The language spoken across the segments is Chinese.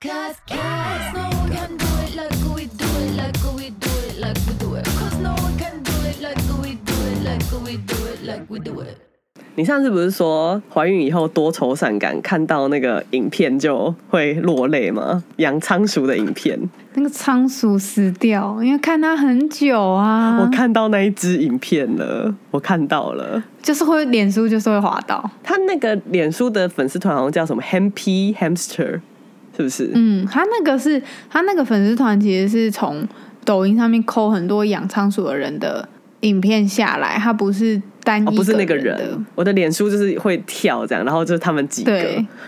Cause, cause no one can do it like we do it, like we do it, like we do it. Cause no one can do it like we do it, like we do it, like we do it. 你上次不是说怀孕以后多愁善感，看到那个影片就会落泪吗？养仓鼠的影片，那个仓鼠死掉，因为看它很久啊，我看到那一只影片了，我看到了。就是会脸书就是会滑到，他那个脸书的粉丝团好像叫什么 Happy Hamster，是不是？嗯，他那个是他那个粉丝团其实是从抖音上面抠很多养仓鼠的人的影片下来，他不是单一、哦，不是那个人，我的脸书就是会跳这样，然后就是他们几个，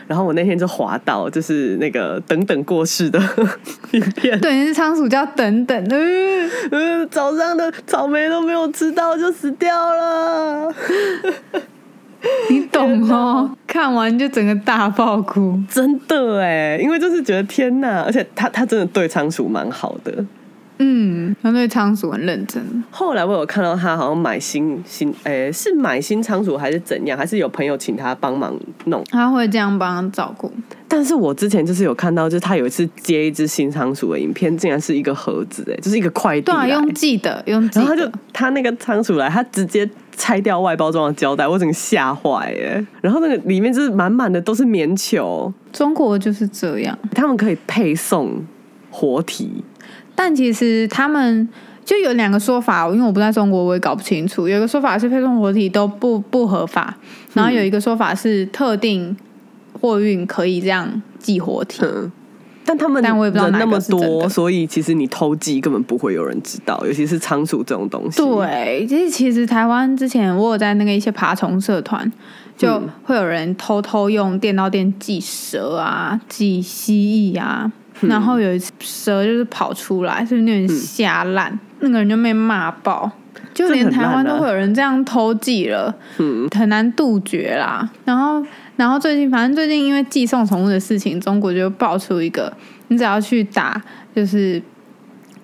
然后我那天就滑到就是那个等等过世的 影片，对，是仓鼠叫等等，呃。嗯，早上的草莓都没有吃到就死掉了，你懂哦？看完就整个大爆哭。真的哎，因为就是觉得天哪，而且他他真的对仓鼠蛮好的。嗯，他对仓鼠很认真。后来我有看到他好像买新新，诶、是买新仓鼠还是怎样？还是有朋友请他帮忙弄？他会这样帮他照顾，但是我之前就是有看到，就是他有一次接一只新仓鼠的影片，竟然是一个盒子，哎，就是一个快递对啊，用寄的，用寄然后他就。他那个仓鼠来，他直接拆掉外包装的胶带，我整个吓坏哎。然后那个里面就是满满的都是棉球，中国就是这样，他们可以配送活体，但其实他们就有两个说法，因为我不在中国，我也搞不清楚。有一个说法是配送活体都不不合法，然后有一个说法是特定货运可以这样寄活体。嗯。但他们但我也不知道那么多，所以其实你偷鸡根本不会有人知道，尤其是仓鼠这种东西。对，其实其实台湾之前我有在那个一些爬虫社团，就嗯会有人偷偷用电刀电寄蛇啊、寄蜥蜴啊，嗯然后有一次蛇就是跑出来，是有点吓烂，那个人就被骂爆。就连台湾都会有人这样偷寄了，嗯很难杜绝啦。然后，然后最近，反正最近因为寄送宠物的事情，中国就爆出一个，你只要去打就是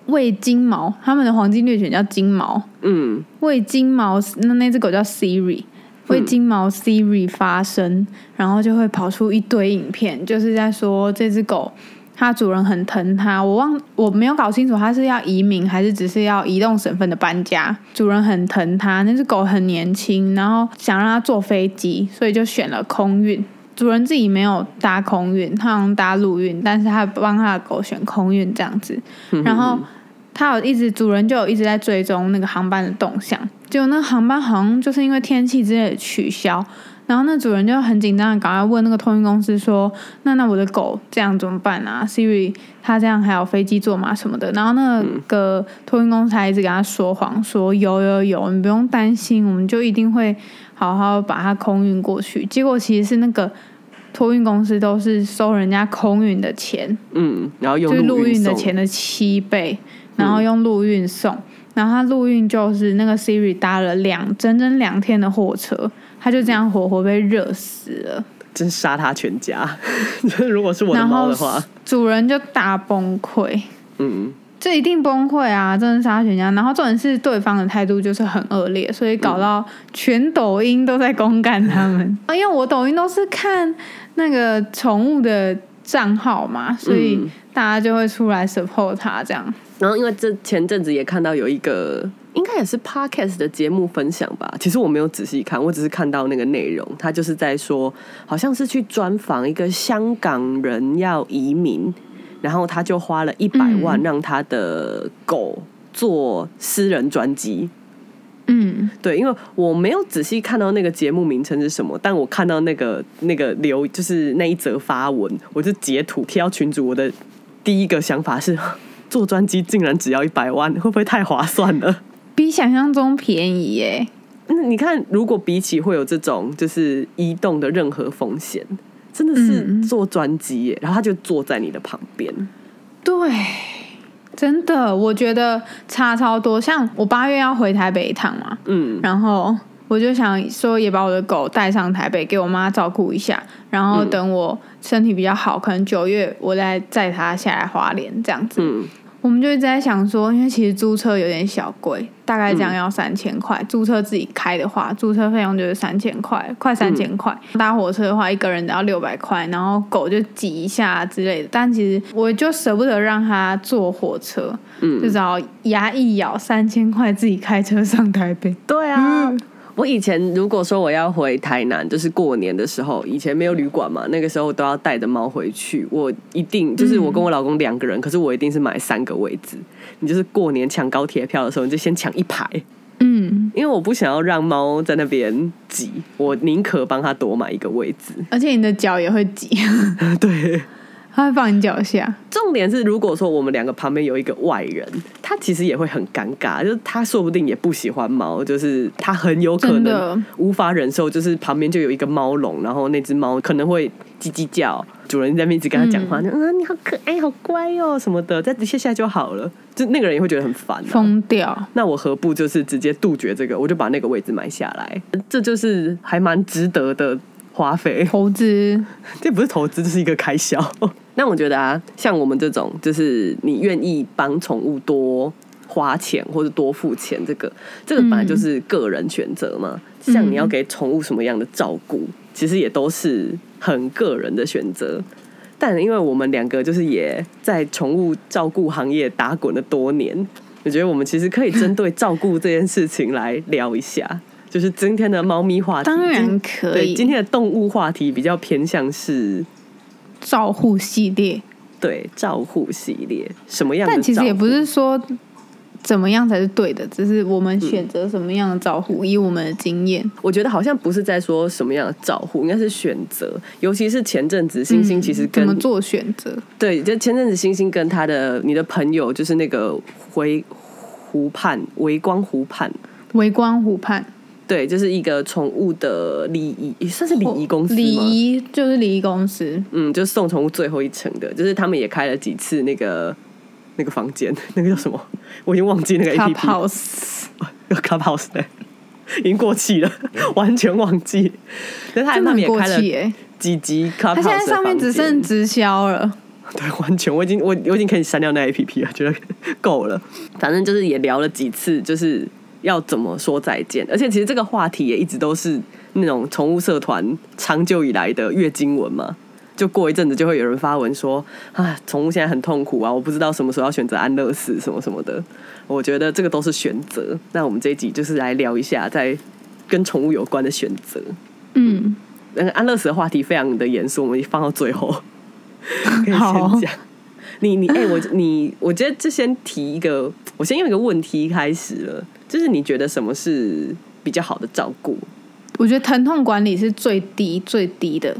喂金毛，他们的黄金猎犬叫金毛，嗯，喂金毛那那只狗叫 Siri，为金毛 Siri 发声，然后就会跑出一堆影片，就是在说这只狗它主人很疼它。我忘我没有搞清楚它是要移民还是只是要移动省份的搬家。主人很疼它，那只狗很年轻，然后想让它坐飞机，所以就选了空运。主人自己没有搭空运，他好像搭陆运，但是他帮他的狗选空运这样子。然后他有一直主人就有一直在追踪那个航班的动向，结果那个航班好像就是因为天气之类的取消，然后那主人就很紧张的赶快问那个托运公司说：“那那我的狗这样怎么办啊？Siri 它这样还有飞机坐吗什么的？”然后那个托运公司还一直跟他说谎，说有有有，你不用担心，我们就一定会好好把它空运过去。结果其实是那个托运公司都是收人家空运的钱，嗯，然后用就是陆运的送钱的七倍，然后用陆运送，然后他陆运就是那个 Siri 搭了两整整两天的货车，他就这样活活被热死了，真杀他全家。如果是我的然后猫的话，主人就大崩溃。嗯，这一定崩溃啊！真的杀全家，然后重点是对方的态度就是很恶劣，所以搞到全抖音都在公干他们。啊，因为我抖音都是看那个宠物的账号嘛，所以嗯大家就会出来 support 他这样。然后因为这前阵子也看到有一个，应该也是 podcast 的节目分享吧。其实我没有仔细看，我只是看到那个内容，他就是在说，好像是去专访一个香港人要移民，然后他就花了一百万嗯让他的狗做私人专辑。嗯，对，因为我没有仔细看到那个节目名称是什么，但我看到那个那个留就是那一则发文，我就截图贴到群主。我的第一个想法是，做专辑竟然只要一百万，会不会太划算了？比想象中便宜耶。那你看，如果比起会有这种就是移动的任何风险，真的是嗯做专辑耶，然后他就坐在你的旁边。对，真的，我觉得差超多。像我八月要回台北一趟嘛，嗯然后我就想说，也把我的狗带上台北，给我妈照顾一下。然后等我身体比较好，可能九月我再载它下来花莲这样子。嗯，我我们就一直在想说，因为其实租车有点小贵，大概这样要三千块。租车自己开的话，租车费用就是三千块，快三千块。搭火车的话，一个人只要六百块，然后狗就挤一下之类的。但其实我就舍不得让它坐火车，嗯就只好牙一咬，三千块自己开车上台北。对啊，我以前如果说我要回台南，就是过年的时候，以前没有旅馆嘛，那个时候都要带着猫回去。我一定就是我跟我老公两个人，可是我一定是买三个位置。你就是过年抢高铁票的时候，你就先抢一排，嗯，因为我不想要让猫在那边挤，我宁可帮它多买一个位置。而且你的脚也会挤，对，它会放你脚下。重点是，如果说我们两个旁边有一个外人，他其实也会很尴尬，就是他说不定也不喜欢猫，就是他很有可能无法忍受，就是旁边就有一个猫笼，然后那只猫可能会叽叽叫，主人在那边一直跟他讲话，就嗯你好可爱，好乖哦什么的，再接下来就好了，就那个人也会觉得很烦、啊。疯掉，那我何不就是直接杜绝这个，我就把那个位置买下来，这就是还蛮值得的花费。投资 这不是投资，这是一个开销。那我觉得啊，像我们这种，就是你愿意帮宠物多花钱或者多付钱，这个这个本来就是个人选择嘛。像你要给宠物什么样的照顾，其实也都是很个人的选择。但因为我们两个就是也在宠物照顾行业打滚了多年，我觉得我们其实可以针对照顾这件事情来聊一下。就是今天的猫咪话题，当然可以。对今天的动物话题比较偏向是照护系列，对照护系列，什么样的？但其实也不是说怎么样才是对的，只是我们选择什么样的照护，以我们的经验。我觉得好像不是在说什么样的照护，应该是选择。尤其是前阵子星星其实跟、嗯怎么做选择？对，就前阵子星星跟他的你的朋友，就是那个回湖畔微光湖畔，微光湖畔对，就是一个宠物的礼仪，也算是礼仪公司吗？礼仪就是礼仪公司，嗯，就是送宠物最后一程的，就是他们也开了几次那个那个房间，那个叫什么？我已经忘记那个 A P P。Clubhouse 有 Clubhouse 的，已经过气了，完全忘记。但他们也开了几集 Clubhouse 的它现在上面只剩直销了。对，完全我已经我我已经可以删掉那 A P P 了，觉得够了。反正就是也聊了几次，就是要怎么说再见。而且其实这个话题也一直都是那种宠物社团长久以来的月经文嘛。就过一阵子就会有人发文说啊，宠物现在很痛苦啊，我不知道什么时候要选择安乐死什么什么的。我觉得这个都是选择。那我们这一集就是来聊一下在跟宠物有关的选择。嗯，那个安乐死的话题非常的严肃，我们放到最后 可以好先讲。你你哎、我你我觉得就先提一个，我先用一个问题开始了，就是你觉得什么是比较好的照顾？我觉得疼痛管理是最低、最低的、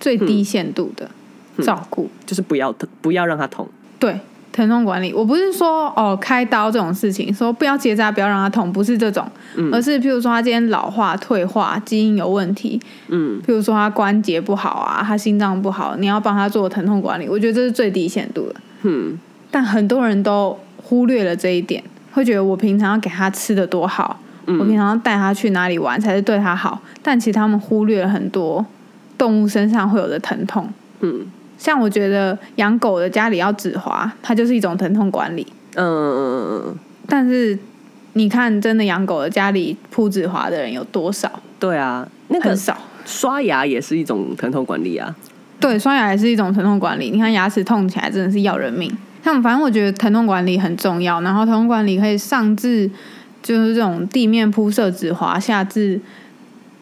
最低限度的嗯照顾。就是不要不要让它痛。对，疼痛管理，我不是说哦开刀这种事情，说不要结扎，不要让它痛，不是这种，嗯而是譬如说他今天老化、退化、基因有问题，嗯譬如说他关节不好啊，他心脏不好，你要帮他做疼痛管理，我觉得这是最低限度的。嗯但很多人都忽略了这一点，会觉得我平常要给他吃的多好，嗯我平常要带他去哪里玩才是对他好，但其实他们忽略了很多动物身上会有的疼痛。嗯像我觉得养狗的家里要止滑，它就是一种疼痛管理。嗯嗯嗯，但是你看，真的养狗的家里铺止滑的人有多少？对啊，那个很少。刷牙也是一种疼痛管理啊。对，刷牙也是一种疼痛管理。你看牙齿痛起来真的是要人命。像反正我觉得疼痛管理很重要，然后疼痛管理可以上至就是这种地面铺设止滑，下至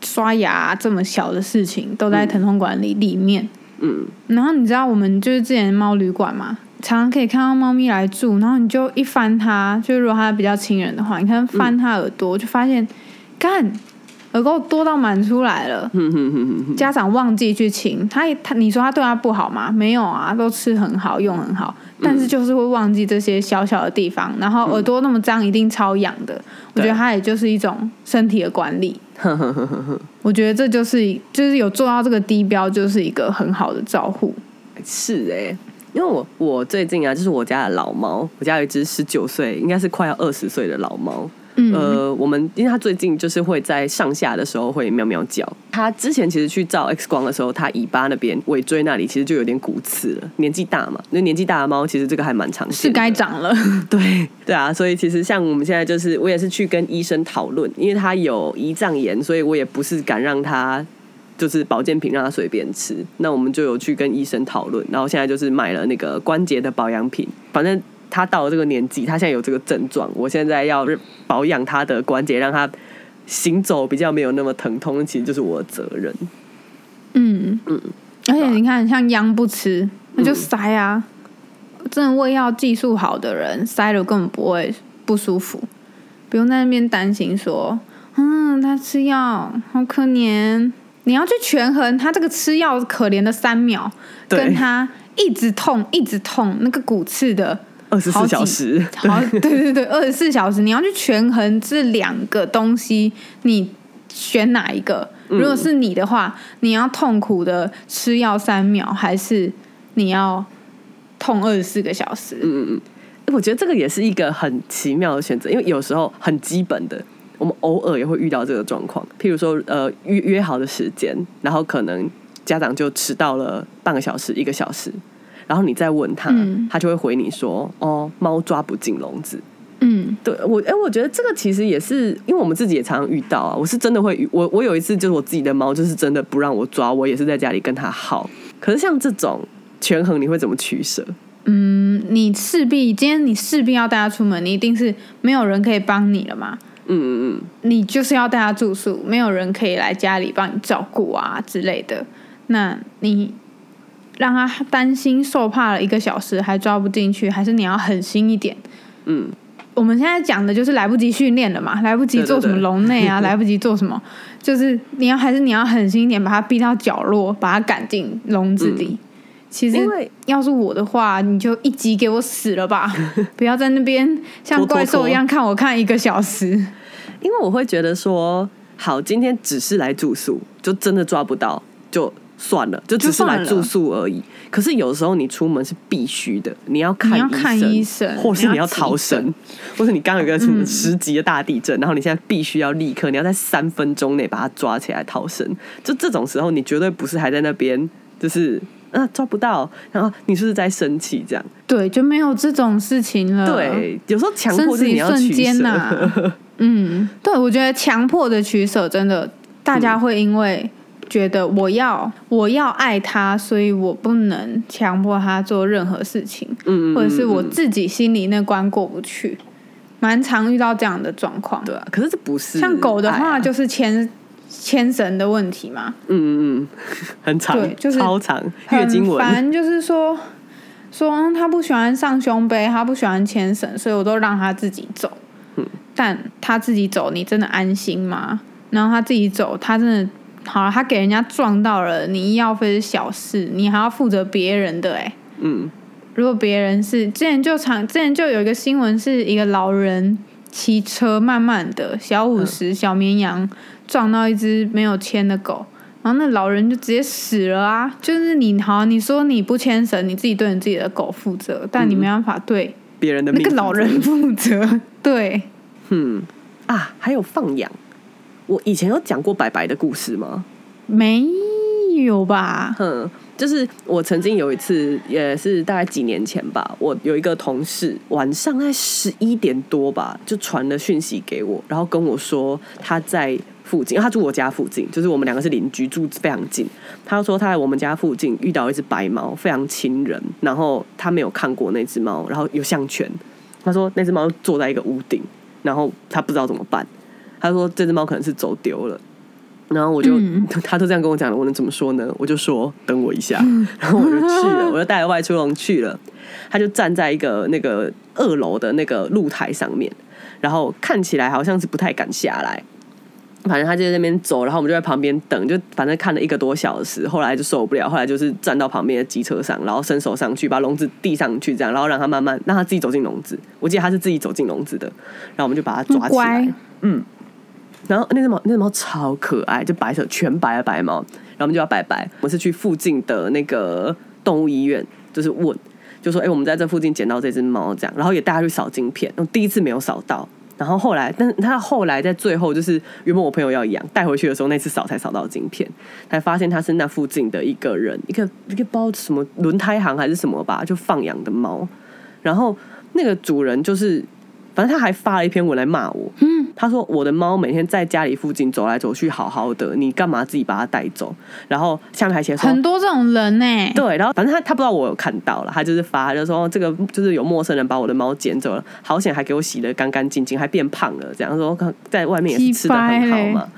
刷牙这么小的事情，都在疼痛管理里面。嗯然后你知道我们就是之前猫旅馆嘛，常常可以看到猫咪来住，然后你就一翻它，就如果它比较亲人的话，你看翻它耳朵，就发现干耳垢多到满出来了。家长忘记去清他，他你说他对他不好吗？没有啊，都吃很好，用很好，但是就是会忘记这些小小的地方，然后耳朵那么脏，一定超痒的。我觉得他也就是一种身体的管理。我觉得这就是就是有做到这个低标，就是一个很好的照护。是哎、因为我我最近啊，就是我家的老猫，我家有一只十九岁，应该是快要二十岁的老猫。嗯呃，我们因为它最近就是会在上下的时候会喵喵叫。它之前其实去照 X 光的时候，它尾巴那边尾椎那里其实就有点骨刺了。年纪大嘛，那年纪大的猫其实这个还蛮常见是的。该长了。对对啊，所以其实像我们现在就是，我也是去跟医生讨论，因为他有胰脏炎，所以我也不是敢让他就是保健品让他随便吃。那我们就有去跟医生讨论，然后现在就是买了那个关节的保养品，反正。他到了这个年纪，他现在有这个症状，我现在要保养他的关节，让他行走比较没有那么疼痛，其实就是我的责任。嗯嗯，而且你看，像央不吃，那就塞啊。真的胃药技术好的人，塞了根本不会不舒服，不用在那边担心说，嗯，他吃药好可怜。你要去权衡他这个吃药可怜的三秒，跟他一直痛一直痛那个骨刺的二十四小时，好，对对对，二十四小时，你要去权衡这两个东西，你选哪一个？嗯如果是你的话，你要痛苦的吃药三秒，还是你要痛二十四个小时？嗯嗯我觉得这个也是一个很奇妙的选择，因为有时候很基本的，我们偶尔也会遇到这个状况。譬如说，呃，约约好的时间，然后可能家长就迟到了半个小时、一个小时，然后你再问他，嗯他就会回你说：“哦，猫抓不进笼子。”嗯对我，哎、我觉得这个其实也是，因为我们自己也常常遇到啊。我是真的会，我我有一次就是我自己的猫，就是真的不让我抓，我也是在家里跟它耗。可是像这种权衡，你会怎么取舍？嗯，你势必今天你势必要带它出门，你一定是没有人可以帮你了嘛。嗯嗯嗯，你就是要带它住宿，没有人可以来家里帮你照顾啊之类的。那你让他担心受怕了一个小时还抓不进去，还是你要狠心一点？嗯，我们现在讲的就是来不及训练了嘛，来不及做什么笼内啊，来不及做什么，就是你要还是你要狠心一点，把他逼到角落，把他赶进笼子里。其实要是我的话，你就一集给我死了吧，不要在那边像怪兽一样看我看一个小时。因为我会觉得说，好，今天只是来住宿，就真的抓不到，就算了，就只是来住宿而已。可是有时候你出门是必须的，你要看医医生或是你要逃生，或是你刚有一个什么嗯十级的大地震，然后你现在必须要立刻，你要在三分钟内把它抓起来逃生。就这种时候，你绝对不是还在那边，就是啊抓不到，然后你是不是在生气这样？对，就没有这种事情了。，对，有时候强迫就是你要瞬间取舍。呐、嗯，对，我觉得强迫的取舍真的，大家会因为觉得我要我要爱他，所以我不能强迫他做任何事情，嗯，嗯或者是我自己心里那关过不去，蛮常遇到这样的状况。对啊，可是这不是像狗的话，就是牵牵绳的问题嘛，嗯嗯嗯，很长，对就是超长，月经文，很烦，就是说说嗯他不喜欢上胸杯，他不喜欢牵绳，所以我都让他自己走。嗯但他自己走，你真的安心吗？然后他自己走，他真的好了，他给人家撞到了，你医药费是小事，你还要负责别人的哎、嗯如果别人是之前就常之前就有一个新闻，是一个老人骑车慢慢的小五十、小绵羊撞到一只没有牵的狗，然后那老人就直接死了啊！就是你好，你说你不牵绳，你自己对你自己的狗负责，但你没办法对别人的那个老人负责。对，嗯啊，还有放养。我以前有讲过白白的故事吗？没有吧？嗯，就是我曾经有一次，也是大概几年前吧，我有一个同事晚上在十一点多吧，就传了讯息给我，然后跟我说他在附近，他住我家附近，就是我们两个是邻居，住非常近。他说他在我们家附近遇到一只白猫，非常亲人，然后他没有看过那只猫，然后有项圈。他说那只猫坐在一个屋顶，然后他不知道怎么办。他说这只猫可能是走丢了。然后我就，嗯 他都这样跟我讲了，我能怎么说呢？我就说等我一下，然后我就去了，我就带着外出笼去了。他就站在一个那个二楼的那个露台上面，然后看起来好像是不太敢下来。反正他就在那边走，然后我们就在旁边等，就反正看了一个多小时，后来就受不了，后来就是站到旁边的机车上，然后伸手上去把笼子递上去，这样，然后让他慢慢让他自己走进笼子。我记得他是自己走进笼子的，然后我们就把他抓起来。嗯，然后那只猫那只猫超可爱，就白色全白的白猫，然后我们就要拜拜。我是去附近的那个动物医院，就是问，就说哎、我们在这附近捡到这只猫，这样，然后也带它去扫晶片，然后第一次没有扫到，然后后来，但是他后来在最后就是原本我朋友要养带回去的时候，那次扫才扫到晶片，才发现他是那附近的一个人，一个一个包什么轮胎行还是什么吧，就放养的猫。然后那个主人就是，反正他还发了一篇文来骂我。嗯，他说我的猫每天在家里附近走来走去，好好的，你干嘛自己把它带走？然后下面还写说很多这种人呢、对，然后反正他他不知道我有看到了，他就是发，他就说这个就是有陌生人把我的猫捡走了，好险还给我洗的干干净净，还变胖了，这样说在外面也是吃的很好嘛。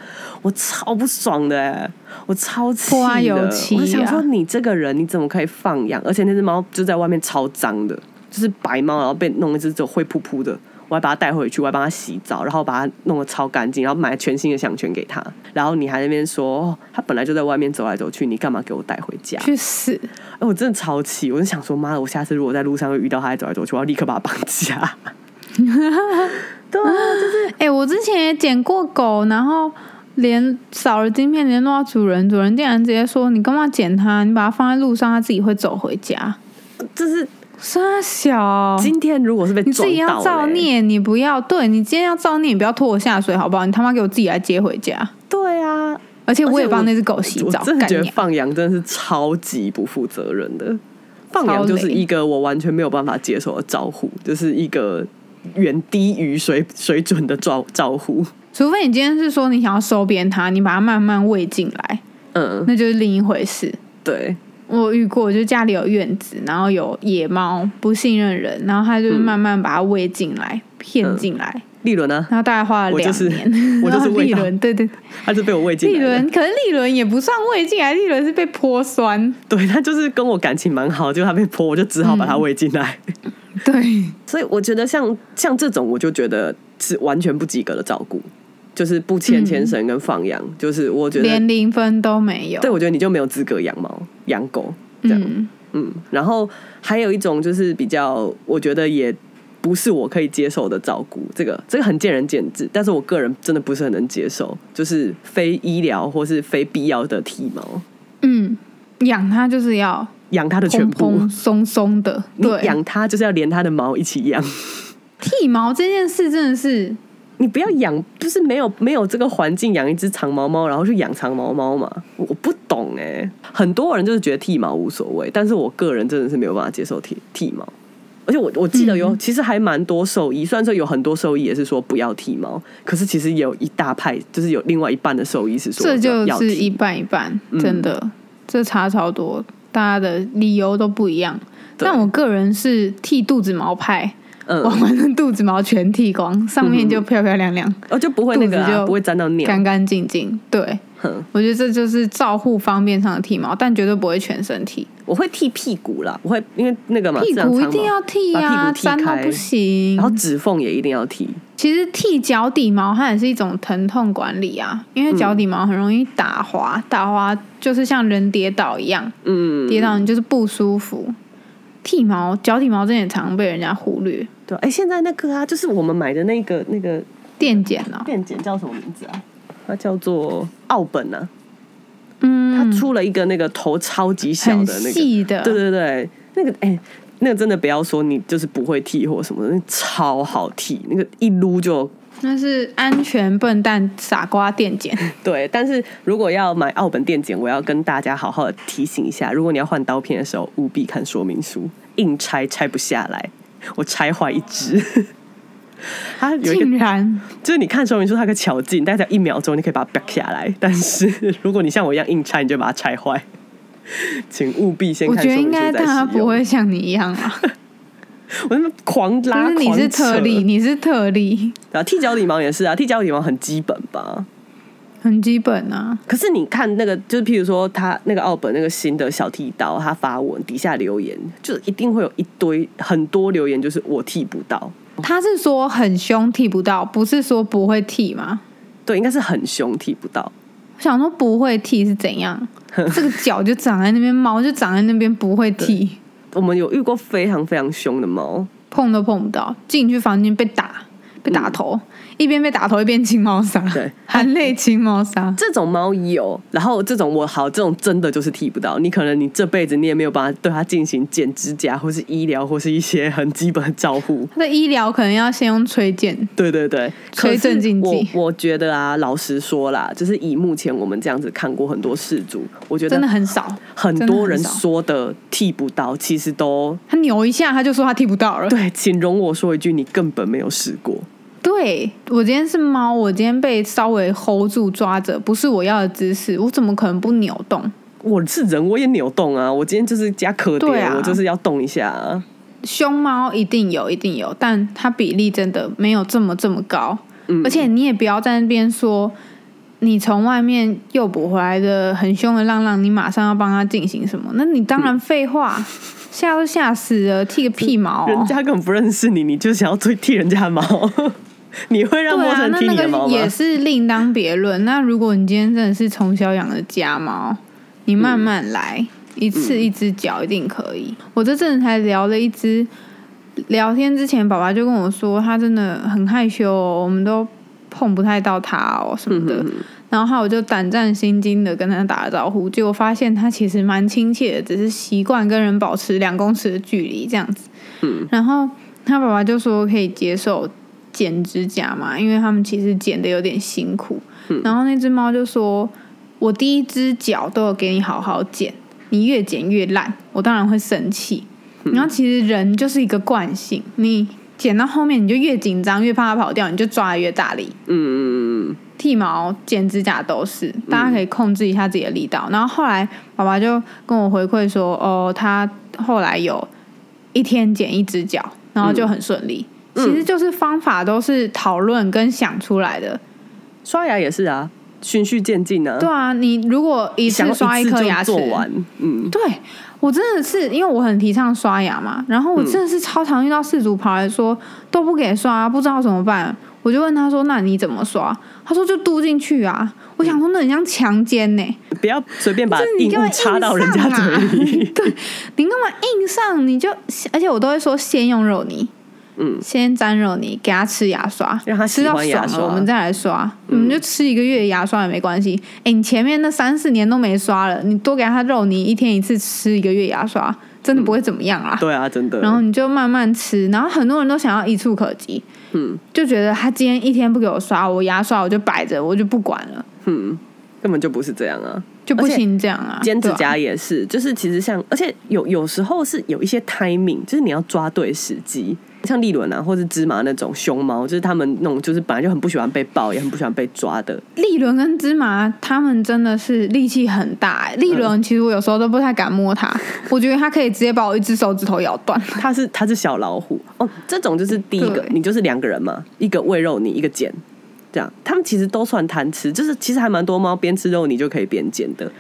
我超不爽的、欸，我超气的，油漆我就想啊说你这个人你怎么可以放养？而且那只猫就在外面超脏的，就是白猫，然后被弄一只就灰扑扑的。我还把它带回去，我还帮它洗澡，然后把它弄得超干净，然后买全新的项圈给它。然后你还在那边说，哦，它本来就在外面走来走去，你干嘛给我带回家？去死！哎，我真的超气！我就想说，妈的，我下次如果在路上会遇到他在走来走去，我要立刻把它绑架。对啊，就是哎、我之前也捡过狗，然后连少了晶片联络到主人，主人竟然直接说：“你干嘛捡它？你把它放在路上，它自己会走回家。就是”傻小，今天如果是被你自己要造，孽，你不要对你今天要造孽，你不要拖我下水好不好？你他妈给我自己来接回家！对啊，而且我也帮那只狗洗澡，我真的觉得放羊真的是超级不负责任的。放羊就是一个我完全没有办法接受的招呼，就是一个远低于水水准的招招呼。除非你今天是说你想要收编它，你把它慢慢喂进来，嗯，那就是另一回事。对，我遇过，就家里有院子，然后有野猫不信任人，然后他就是慢慢把它喂进来、骗进来，立伦呢？然后大概花了两年。我就是立伦，对对，他是被我喂进立来的伦，，可是立伦也不算喂进来，立伦是被泼酸。对他就是跟我感情蛮好，结果他被泼，我就只好把他喂进来。对，所以我觉得像像这种，我就觉得是完全不及格的照顾，就是不牵牵绳跟放养，就是我觉得连零分都没有。对，我觉得你就没有资格养猫养狗这样。嗯，嗯，然后还有一种就是比较，我觉得也不是我可以接受的照顾，这个这个很见仁见智，但是我个人真的不是很能接受，就是非医疗或是非必要的剃毛，嗯，养它就是要养它的全部。蓬松松的，你对，养它就是要连它的毛一起养，剃毛这件事真的是你不要养，就是没有没有这个环境养一只长毛猫，然后去养长毛猫嘛？我我不懂哎、很多人就是觉得剃毛无所谓，但是我个人真的是没有办法接受剃剃毛。而且我我记得有，其实还蛮多兽医，虽然说有很多兽医也是说不要剃毛，可是其实也有一大派，就是有另外一半的兽医是说这就是一半一半，嗯真的，这差超多，大家的理由都不一样。但我个人是剃肚子毛派，嗯我，完的肚子毛全剃光，上面就漂漂亮亮、哦就不会那个、啊、肚子就不会沾到尿，干干净净。对，我觉得这就是照护方面上的剃毛，但绝对不会全身剃。我会剃屁股啦，我会因为那个嘛，屁股一定要剃把呀、粘到不行。然后指缝也一定要剃，其实剃脚底毛它也是一种疼痛管理啊，因为脚底毛很容易打滑，打滑就是像人跌倒一样，嗯，跌倒你就是不舒服。剃毛、脚底毛真的也常被人家忽略。对，哎，现在那个啊，就是我们买的那个那个电剪啊，电剪叫什么名字啊？它叫做奥本啊，嗯，它出了一个那个头超级小的那个，细的，对对对，那个哎、那个真的不要说你就是不会剃或什么的，那超好剃，那个一撸就那是安全笨蛋傻瓜电剪。对。但是如果要买澳本电剪，我要跟大家好好的提醒一下，如果你要换刀片的时候，务必看说明书，硬拆拆不下来，我拆坏一只。它有一个竟然就是你看说明书，它有个巧劲，大概一秒钟，你可以把它掰下来。但是如果你像我一样硬拆，你就把它拆坏。请务必先我觉得看说明书再应该大家。不会像你一样啊，我那么狂就拉，是你是特例，你是特例，扯。啊，剃脚底毛也是啊，剃脚底毛很基本吧。很基本啊。可是你看那个，就是譬如说他那个奥本那个新的小剃刀，他发文底下留言，就一定会有一堆很多留言，就是我剃不到。他是说很凶剃不到，不是说不会剃吗？对，应该是很凶剃不到。我想说不会剃是怎样？这个脚就长在那边，毛就长在那边，不会剃，我们有遇过非常非常凶的猫，碰都碰不到。进去房间被打，被打头，一边被打头一边清猫砂，对含泪清猫砂。这种猫有，然后这种我好，这种真的就是剃不到。你可能你这辈子你也没有办法对它进行剪指甲，或是医疗，或是一些很基本的照护。它的医疗可能要先用吹剑，对对对，吹镇静剂我我觉得啊，老实说啦，就是以目前我们这样子看过很多事主，我觉得真的很少。很多人说的剃不到，其实都他扭一下他就说他剃不到了。对。请容我说一句，你根本没有试过。对我今天是猫，我今天被稍微 hold 住抓着，不是我要的姿势，我怎么可能不扭动？我是人，我也扭动啊！我今天就是加可点，对啊我就是要动一下、啊。凶猫一定有，一定有，但它比例真的没有这么这么高。嗯而且你也不要在那边说，你从外面诱捕回来的很凶的浪浪，你马上要帮他进行什么？那你当然废话，吓都吓死了，剃个屁毛、人家根本不认识你，你就想要追剃人家的毛，你会让对啊，陌生人那那剃你的毛吗？个也是另当别论。那如果你今天真的是从小养的家猫，你慢慢来，一次一只脚一定可以。我这阵子才聊了一只，聊天之前，爸爸就跟我说，他真的很害羞、哦，我们都碰不太到他哦什么的。然后我就胆战心惊的跟他打了招呼，结果发现他其实蛮亲切的，只是习惯跟人保持两公尺的距离这样子。嗯，然后他爸爸就说可以接受剪指甲嘛，因为他们其实剪的有点辛苦。然后那只猫就说：“我第一只脚都有给你好好剪，你越剪越烂，我当然会生气。”然后其实人就是一个惯性，你剪到后面你就越紧张，越怕它跑掉，你就抓的越大力。嗯嗯嗯剃毛、剪指甲都是，大家可以控制一下自己的力道。然后后来爸爸就跟我回馈说，哦，他后来有一天剪一只脚，然后就很顺利。嗯其实就是方法都是讨论跟想出来的。刷牙也是啊，循序渐进啊。对啊，你如果一次刷一颗牙齿做，完，嗯，对我真的是因为我很提倡刷牙嘛，然后我真的是超常遇到事主跑来说都不给刷，不知道怎么办。我就问他说：“那你怎么刷？”他说：“就嘟进去啊。”我想说，那很像强奸呢、不要随便把就是你硬物干嘛插到人家嘴里。对你干嘛硬上？你就而且我都会说先用肉泥，嗯，先沾肉泥给他吃牙刷，让他吃到爽了，我们再来刷。我们就吃一个月牙刷也没关系。哎、你前面那三四年都没刷了，你多给他肉泥，一天一次吃一个月牙刷，真的不会怎么样啦。对啊，真的。然后你就慢慢吃，然后很多人都想要一触可及，嗯就觉得他今天一天不给我刷，我牙刷我就摆着，我就不管了，嗯，根本就不是这样啊。就不行这样啊。剪指甲也是，就是其实像，而且有有时候是有一些 timing，就是你要抓对时机。像利伦啊，或是芝麻那种熊猫，就是他们那种，就是本来就很不喜欢被抱，也很不喜欢被抓的。利伦跟芝麻，他们真的是力气很大、欸。利伦其实我有时候都不太敢摸它，我觉得它可以直接把我一只手指头咬断。它是它是小老虎哦，这种就是第一个，你就是两个人嘛，一个喂肉你，一个捡，这样他们其实都算贪吃，就是其实还蛮多猫边吃肉你就可以边捡的。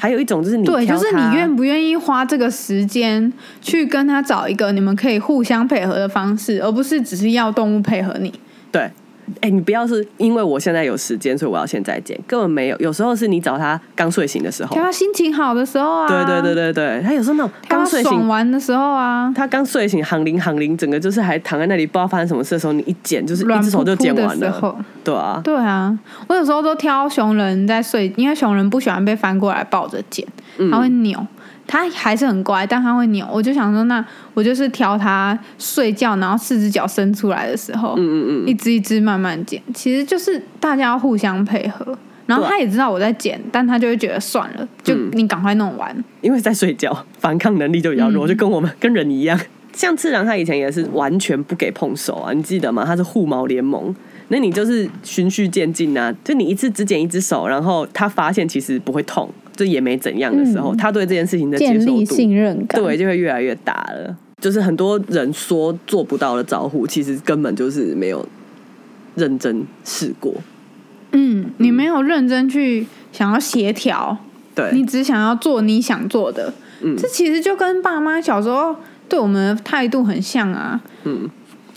还有一种就是你对，就是你愿不愿意花这个时间去跟他找一个你们可以互相配合的方式，而不是只是要动物配合你。对，哎、你不要是因为我现在有时间，所以我要现在剪，根本没有。有时候是你找他刚睡醒的时候。挑，他心情好的时候啊，对对对对对，他有时候那种刚睡醒，完的时候啊，他刚睡醒，行铃行铃，整个就是还躺在那里，不知道发生什么事的时候，你一剪就是一只手就剪完了，对啊，对啊，我有时候都挑熊人在睡，因为熊人不喜欢被翻过来抱着剪，嗯。他会扭。他还是很乖，但他会扭。我就想说，那我就是挑他睡觉，然后四只脚伸出来的时候，嗯嗯嗯，一只一只慢慢剪。其实就是大家要互相配合。然后他也知道我在剪，但他就会觉得算了，就嗯你赶快弄完。因为在睡觉，反抗能力就比较弱，嗯就跟我们跟人一样。像次郎他以前也是完全不给碰手啊，你记得吗？他是护毛联盟，那你就是循序渐进啊，就你一次只剪一只手，然后他发现其实不会痛，就也没怎样的时候，嗯他对这件事情的接受度，任感对，就会越来越大了。就是很多人说做不到的招呼，其实根本就是没有认真试过。嗯，你没有认真去想要协调，对，你只想要做你想做的，嗯这其实就跟爸妈小时候对我们的态度很像啊。嗯，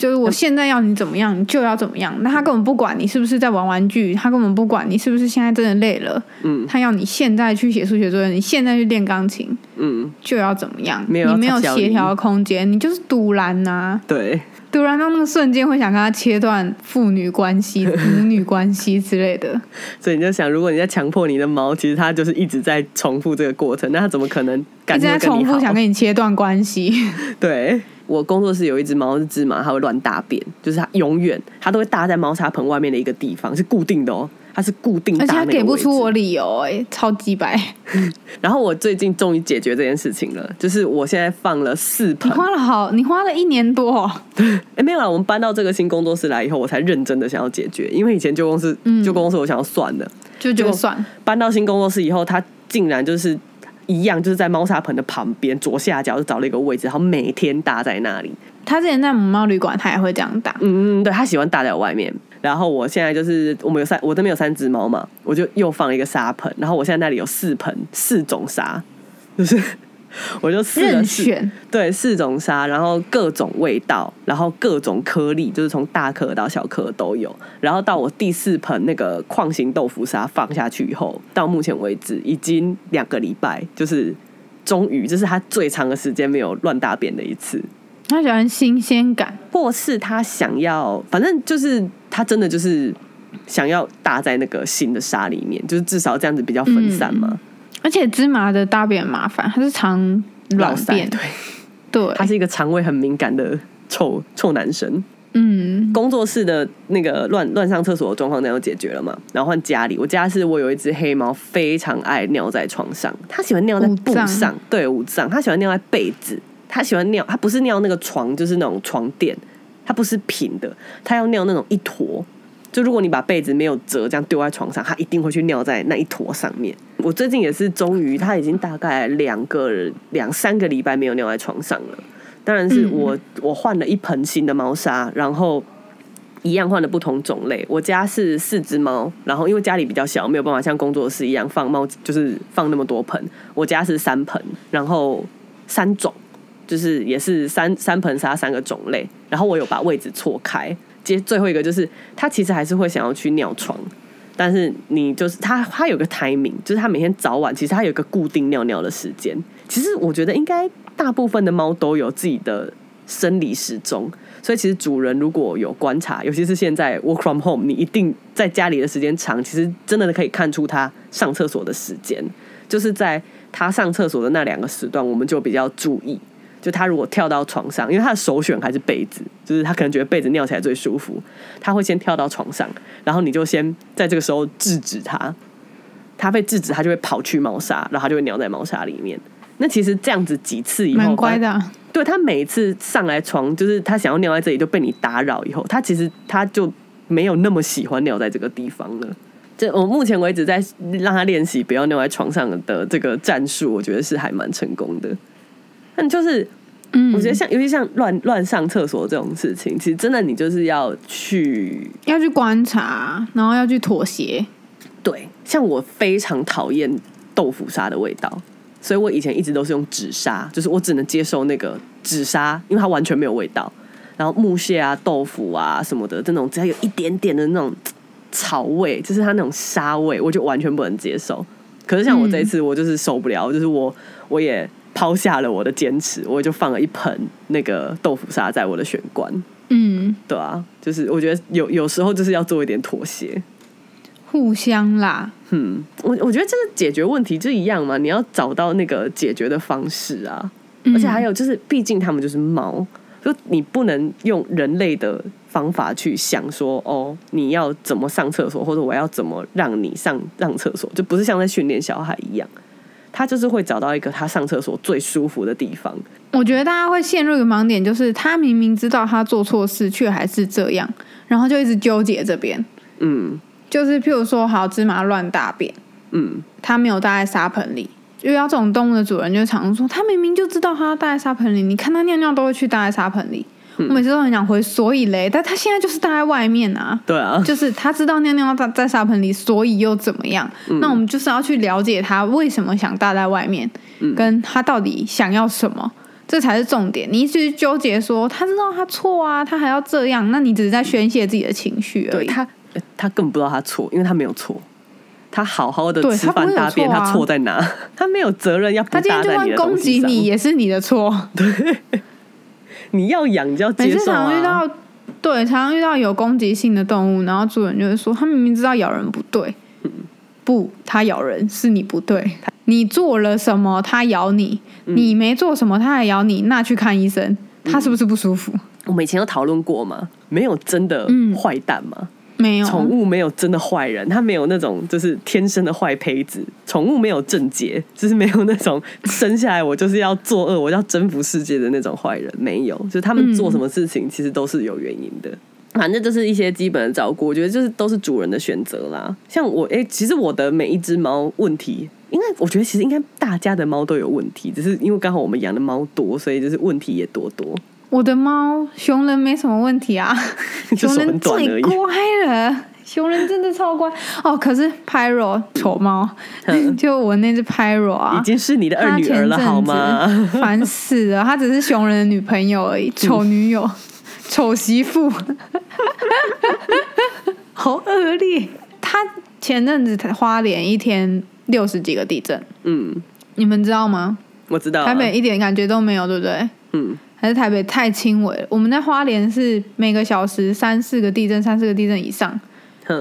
就是我现在要你怎么样，你就要怎么样。那他根本不管你是不是在玩玩具，他根本不管你是不是现在真的累了，嗯他要你现在去写数学作业，你现在去练钢琴，嗯，就要怎么样？没有你没有协调的空间，你就是堵拦呐。对。突然到那个瞬间会想跟他切断父女关系、母女关系之类的。所以你就想，如果你在强迫你的猫，其实它就是一直在重复这个过程，那它怎么可能一感直在重？复想跟你切断关系，对我工作室有一只猫是芝麻，它会乱大便，就是它永远它都会搭在猫砂盆外面的一个地方，是固定的哦，它是固定而且给不出我理由、哎，超级白！然后我最近终于解决这件事情了，就是我现在放了四你盆，花了好，你花了一年多。哦，哎没有啦，我们搬到这个新工作室来以后，我才认真的想要解决，因为以前旧公司嗯。旧公司我想要算了，就就算。搬到新工作室以后，它竟然就是一样，就是在猫砂盆的旁边左下角就找了一个位置，然后每天搭在那里。他之前在母猫旅馆，他也会这样搭。嗯嗯，对，他喜欢搭在外面。然后我现在就是我们有三，我这边有三只猫嘛，我就又放了一个沙盆，然后我现在那里有四盆四种沙，就是我就试了任四选，对四种沙，然后各种味道，然后各种颗粒，就是从大颗到小颗都有。然后到我第四盆那个矿型豆腐沙放下去以后，到目前为止已经两个礼拜，就是终于这是它最长的时间没有乱大便的一次。他喜欢新鲜感，或是他想要，反正就是他真的就是想要搭在那个新的沙里面，就是至少这样子比较分散嘛。而且芝麻的大便很麻烦，它是常软便，对，对，他是一个肠胃很敏感的臭臭男生。嗯，工作室的那个乱乱上厕所的状况，那样解决了嘛？然后换家里，我家是我有一只黑猫，非常爱尿在床上，它喜欢尿在布上，对，五脏，它喜欢尿在被子，它喜欢尿，它不是尿那个床，就是那种床垫，它不是平的，它要尿那种一坨。就如果你把被子没有折，这样丢在床上，它一定会去尿在那一坨上面。我最近也是终于，它已经大概两个两三个礼拜没有尿在床上了。当然是我、我换了一盆新的猫砂，然后一样换了不同种类。我家是四只猫，然后因为家里比较小，没有办法像工作室一样放猫，就是放那么多盆。我家是三盆，然后三种，就是也是三三盆沙三个种类。然后我有把位置错开。接最后一个就是，它其实还是会想要去尿床，但是你就是它，它有个 timing，就是它每天早晚其实它有个固定尿尿的时间。其实我觉得应该大部分的猫都有自己的生理时钟，所以其实主人如果有观察，尤其是现在 work from home，你一定在家里的时间长，其实真的可以看出它上厕所的时间，就是在它上厕所的那两个时段，我们就比较注意。就他如果跳到床上，因为他的首选还是被子，就是他可能觉得被子尿起来最舒服，他会先跳到床上，然后你就先在这个时候制止他，他被制止，他就会跑去猫砂，然后他就会尿在猫砂里面。那其实这样子几次以后，蛮乖的啊、对他每次上来床，就是他想要尿在这里就被你打扰以后，他其实他就没有那么喜欢尿在这个地方了。这我目前为止在让他练习不要尿在床上的这个战术，我觉得是还蛮成功的。但就是嗯，我觉得像尤其像乱乱上厕所这种事情，其实真的你就是要去要去观察，然后要去妥协。对，像我非常讨厌豆腐沙的味道，所以我以前一直都是用纸沙，就是我只能接受那个纸沙，因为它完全没有味道。然后木屑啊、豆腐啊什么的，这种只要有一点点的那种草味，就是它那种沙味，我就完全不能接受。可是像我这一次，我就是受不了，就是我我也抛下了我的坚持，我就放了一盆那个豆腐沙在我的玄关。嗯，对啊，就是我觉得有有时候就是要做一点妥协。互相啦，嗯，我我觉得这个解决问题就一样嘛，你要找到那个解决的方式啊。而且还有就是，毕竟他们就是猫，就你不能用人类的方法去想说，哦，你要怎么上厕所，或者我要怎么让你上上厕所，就不是像在训练小孩一样。他就是会找到一个他上厕所最舒服的地方。我觉得大家会陷入一个盲点，就是他明明知道他做错事，却还是这样，然后就一直纠结这边。嗯就是譬如说，好芝麻乱大便，嗯，他没有待在沙盆里。遇到这种动物的主人，就常说，他明明就知道他要搭在沙盆里，你看他尿尿都会去待在沙盆里。我每次都很想回，所以嘞，但他现在就是搭在外面啊。对啊，就是他知道尿尿在在沙盆里，所以又怎么样？那我们就是要去了解他为什么想搭在外面，跟他到底想要什么，这才是重点。你一直纠结说他知道他错啊，他还要这样，那你只是在宣泄自己的情绪而已。对他呃他根本不知道他错，因为他没有错。他好好的吃饭大便，错啊他错在哪？他没有责任要不他今天就算攻。击你，也是你的错。你要养你就要每次接受啊。常遇到，对，常常遇到有攻击性的动物，然后主人就会说，他明明知道咬人不对，嗯不，它咬人是你不对，你做了什么它咬你，嗯。你没做什么它还咬你，那去看医生，它是不是不舒服？我们以前有讨论过吗，没有真的嗯。坏蛋嘛，没有，宠物没有真的坏人，它没有那种就是天生的坏胚子，宠物没有正结，就是没有那种生下来我就是要作恶，我要征服世界的那种坏人，没有，就是他们做什么事情其实都是有原因的。反正就是一些基本的照顾，我觉得就是都是主人的选择啦。像我，哎、其实我的每一只猫问题，应该我觉得其实应该大家的猫都有问题，只是因为刚好我们养的猫多，所以就是问题也多多。我的猫熊人没什么问题啊，熊人。最乖了。熊人真的超乖哦，可是 Pyro 丑猫，嗯 就我那只 Pyro 啊，已经是你的二女儿了，好吗？烦死了，她只是熊人的女朋友而已，丑女友、丑媳妇，好恶劣。她前阵子花莲一天六十几个地震，嗯，你们知道吗？我知道啊。台北一点感觉都没有，对不对？嗯还是台北太轻微了？我们在花莲是每个小时三四个地震，三四个地震以上，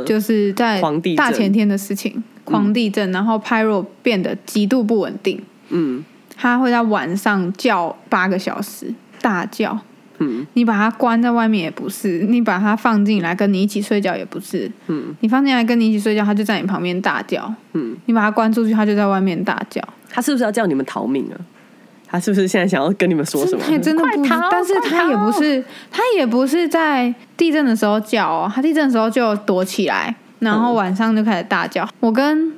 就是在大前天的事情，狂地震，然后 Pyro 变得极度不稳定。嗯它会在晚上叫八个小时，大叫。嗯你把它关在外面也不是，你把它放进来跟你一起睡觉也不是。嗯你放进来跟你一起睡觉，它就在你旁边大叫；嗯，你把它关出去，它就在外面大叫。它是不是要叫你们逃命啊？他是不是现在想要跟你们说什么？还真的不但是他也不是，他也不是在地震的时候叫哦，他地震的时候就躲起来，然后晚上就开始大叫。我跟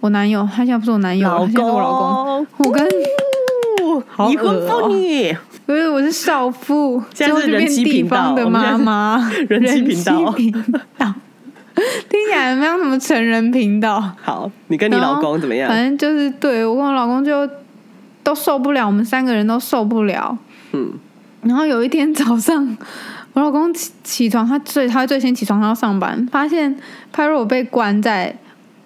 我男友，他现在不是我男友，他现在是我老公。我跟已婚妇女，不是，我是少妇，现在是人妻地频道方的妈妈，人妻频道人妻频道听起来没有什么成人频道。好，你跟你老公怎么样？反正就是对我跟我老公就都受不了，我们三个人都受不了。嗯然后有一天早上，我老公起起床，他最他最先起床，他要上班，发现派若被关在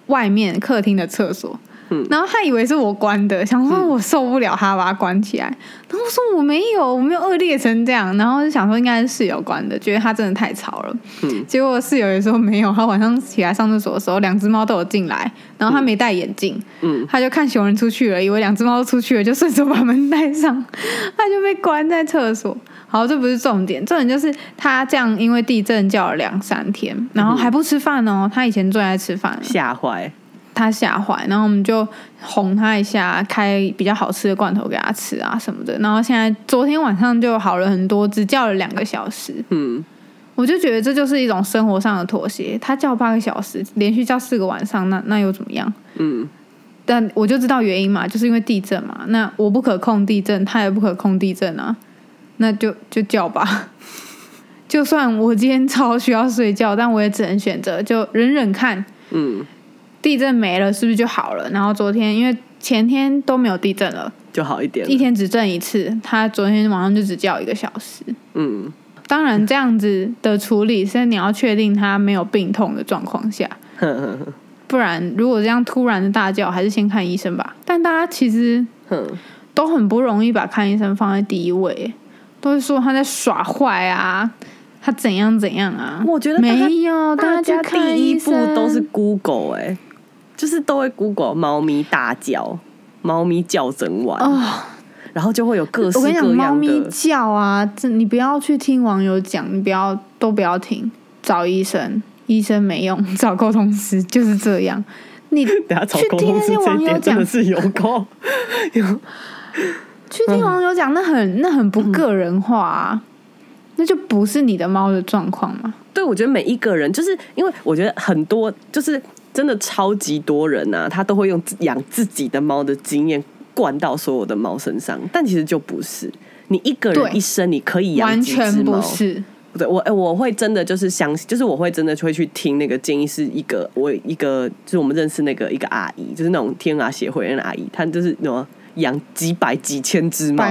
外面客厅的厕所。嗯然后他以为是我关的，想说我受不了他，把他关起来。然后我说我没有，我没有恶劣成这样。然后就想说应该是室友关的，觉得他真的太吵了。嗯结果室友也说没有，他晚上起来上厕所的时候，两只猫都有进来，然后他没戴眼镜，嗯，他就看熊人出去了，以为两只猫都出去了，就顺手把门带上，他就被关在厕所。好，这不是重点，重点就是他这样因为地震叫了两三天，然后还不吃饭哦。他以前最爱吃饭了，吓坏。他吓坏，然后我们就哄他一下，开比较好吃的罐头给他吃啊什么的。然后现在昨天晚上就好了很多，只叫了两个小时。嗯我就觉得这就是一种生活上的妥协。他叫八个小时，连续叫四个晚上，那那又怎么样？嗯但我就知道原因嘛，就是因为地震嘛。那我不可控地震，他也不可控地震啊，那就就叫吧。就算我今天超需要睡觉，但我也只能选择就忍忍看。嗯，地震没了，是不是就好了？然后昨天因为前天都没有地震了，就好一点了。一天只震一次，他昨天晚上就只叫一个小时。嗯当然，这样子的处理是你要确定他没有病痛的状况下，不然如果这样突然的大叫，还是先看医生吧。但大家其实，都很不容易把看医生放在第一位，都是说他在耍坏啊，他怎样怎样啊。我觉得没有，大家第一步都是 Google 哎、就是都会 Google 猫咪大叫、猫咪叫整晚，哦。然后就会有各式我跟你讲，猫各样咪的。叫啊，这你不要去听网友讲，你不要都不要听，找医生，医生没用，找沟通师就是这样。你 等下去听那些网友讲的，是有够有去听网友讲，那很那很不个人化啊，那就不是你的猫的状况嘛。对，我觉得每一个人，就是因为我觉得很多，就是真的超级多人啊，他都会用养自己的猫的经验灌到所有的猫身上，但其实就不是。你一个人一生，你可以养几只全不猫是。对我，哎、我会真的就是相信，就是我会真的会去听那个建议，是一个我一个就是我们认识那个一个阿姨，就是那种天涯协会的那阿姨，她就是那种养几百几千只猫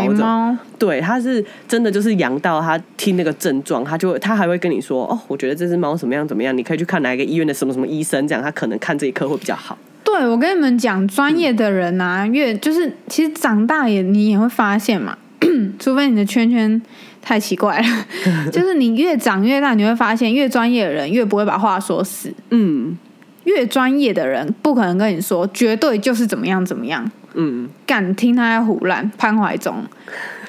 对，它是真的就是养到他听那个症状，他就会她还会跟你说，哦，我觉得这只猫怎么样怎么样，你可以去看哪一个医院的什么什么医生，这样他可能看这一科会比较好。对我跟你们讲，专业的人啊，越就是其实长大也你也会发现嘛，除非你的圈圈太奇怪了。就是你越长越大，你会发现越专业的人越不会把话说死，嗯越专业的人不可能跟你说绝对就是怎么样怎么样。嗯，敢听他在胡乱，潘怀忠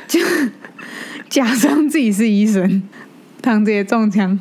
就假装自己是医生，唐杰中枪。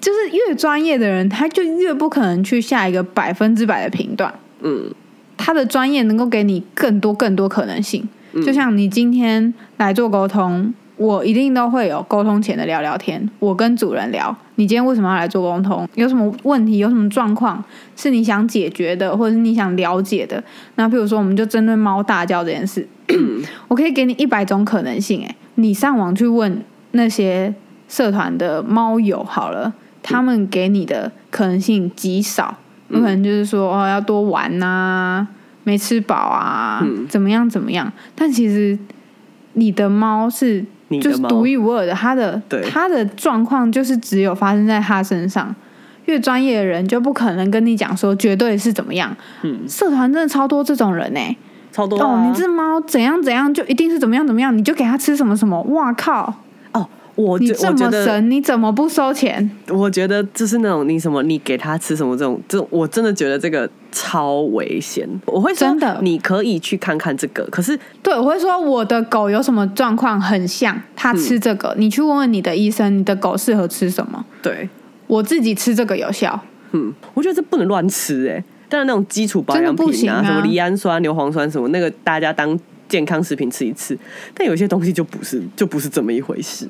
就是越专业的人，他就越不可能去下一个百分之百的评断。嗯，他的专业能够给你更多更多可能性。就像你今天来做沟通，我一定都会有沟通前的聊聊天。我跟主人聊，你今天为什么要来做沟通？有什么问题？有什么状况是你想解决的，或者是你想了解的？那譬如说，我们就针对猫大叫这件事，我可以给你一百种可能性。诶，你上网去问那些社团的猫友好了，他们给你的可能性极少，有可能就是说哦要多玩呐、没吃饱啊，嗯怎么样怎么样。但其实你的猫是你的猫独一无二的，他的对它的状况就是只有发生在他身上。越专业的人就不可能跟你讲说绝对是怎么样。嗯，社团真的超多这种人呢、超多、哦，啊、你这猫怎样怎样就一定是怎么样怎么样，你就给它吃什么什么。哇靠！哦，我你这么神，你怎么不收钱？我觉得就是那种你什么，你给他吃什么这种，这种我真的觉得这个超危险。我会真的你可以去看看这个，可是对，我会说我的狗有什么状况很像，它吃这个，你去问问你的医生，你的狗适合吃什么？对，我自己吃这个有效，嗯，我觉得这不能乱吃哎、但是那种基础保养品啊，啊什么赖氨酸、牛磺酸什么，那个大家当健康食品吃一次。但有些东西就不是，就不是这么一回事。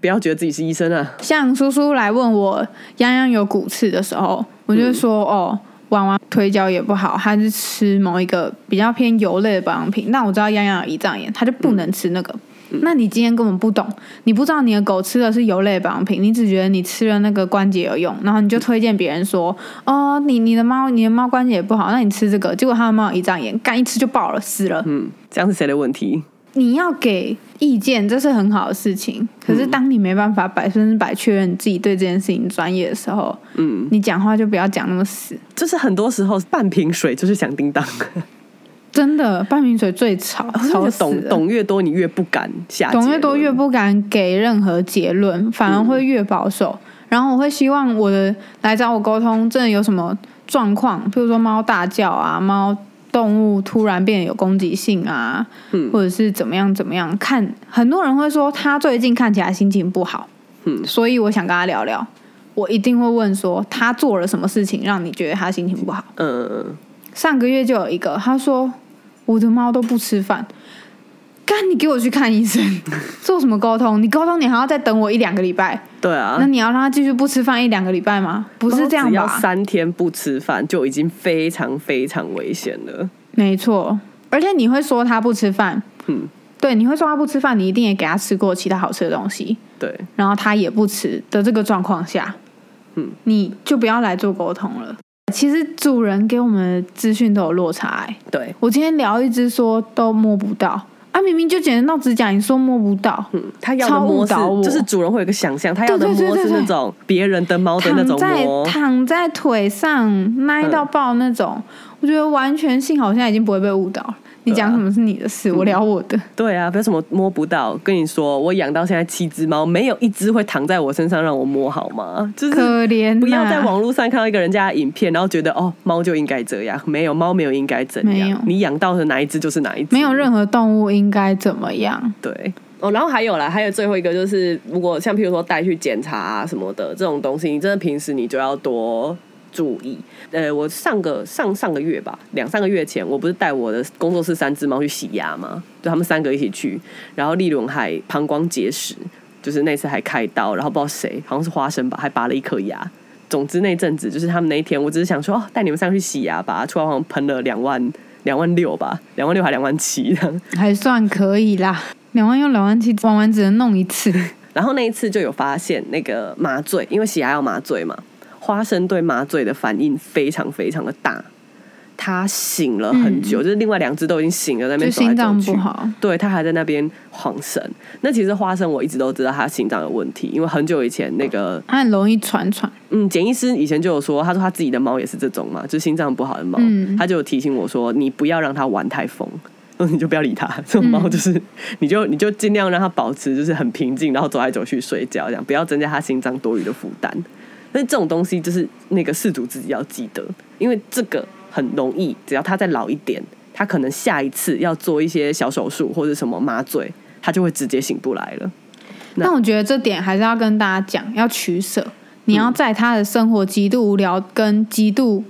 不要觉得自己是医生啊。像叔叔来问我洋洋有骨刺的时候，我就说、哦，婉婉腿脚也不好，他是吃某一个比较偏油类的保养品。那我知道洋洋有胰脏炎，他就不能吃那个。那你今天根本不懂，你不知道你的狗吃的是油类保养品，你只觉得你吃了那个关节有用，然后你就推荐别人说，哦，你你的猫你的猫关节也不好，那你吃这个，结果它的猫有胰脏炎，干一吃就爆了，死了。嗯，这样是谁的问题？你要给意见，这是很好的事情。可是当你没办法百分之百确认自己对这件事情专业的时候，嗯，你讲话就不要讲那么死。就是很多时候半瓶水就是响叮当，真的，半瓶水最吵，吵死懂。懂越多，你越不敢下。懂越多越不敢给任何结论，反而会越保守。然后我会希望我的来找我沟通，真的有什么状况，比如说猫大叫啊，猫动物突然变得有攻击性啊，嗯或者是怎么样怎么样。看很多人会说他最近看起来心情不好，嗯所以我想跟他聊聊。我一定会问说他做了什么事情让你觉得他心情不好。嗯，上个月就有一个，他说我的猫都不吃饭，干你给我去看医生，做什么沟通？你沟通你还要再等我一两个礼拜，对啊。那，你要让他继续不吃饭一两个礼拜吗？不是这样只要吧？三天不吃饭就已经非常非常危险了。没错，而且你会说他不吃饭，嗯，对，你会说他不吃饭，你一定也给他吃过其他好吃的东西，对，然后他也不吃的这个状况下，嗯，你就不要来做沟通了。其实主人给我们的资讯都有落差、欸，对，我今天聊一只说都摸不到啊，明明就剪得到指甲，你说摸不到，嗯，他要的摸是就是主人会有一个想象，他要的摸是那种别人的猫的那种躺在，躺在腿上耐到爆那种，我觉得完全幸好现在已经不会被误导了。你讲什么是你的事，我聊我的。对啊，不要什么摸不到。跟你说，我养到现在七只猫，没有一只会躺在我身上让我摸，好吗？就是可怜不要在网络上看到一个人家的影片，然后觉得哦，猫就应该这样。没有，猫没有应该怎没有样。你养到的哪一只就是哪一只，没有任何动物应该怎么样。对。哦，然后还有啦，还有最后一个就是，如果像譬如说带去检查啊什么的这种东西，你真的平时你就要多注意。呃，我上个上上个月吧，两三个月前，我不是带我的工作室三只猫去洗牙吗？就他们三个一起去，然后利伦还膀胱结石，就是那次还开刀，然后不知道谁，好像是花生吧，还拔了一颗牙。总之那阵子就是他们那一天，我只是想说，哦，带你们上去洗牙吧，出来好像喷了两万两万六吧，两万六还两万七这样。还算可以啦，两万用两万七，玩完只能弄一次。然后那一次就有发现那个麻醉，因为洗牙要麻醉嘛，花生对麻醉的反应非常非常的大。他醒了很久，就是另外两只都已经醒了，在那就边走来走去。对他还在那边晃神。那其实花生我一直都知道他心脏有问题，因为很久以前那个他很容易喘喘。嗯，简医师以前就有说，他说他自己的猫也是这种嘛，就是心脏不好的猫，嗯他就有提醒我说，你不要让它玩太疯。那 你就不要理它。这种猫就是，你就你就尽量让它保持就是很平静，然后走来走去睡觉，这样不要增加它心脏多余的负担。但是这种东西就是那个事主自己要记得，因为这个很容易，只要他再老一点，他可能下一次要做一些小手术或者什么麻醉，他就会直接醒不来了。但我觉得这点还是要跟大家讲，要取舍。你要在他的生活极度无聊跟极度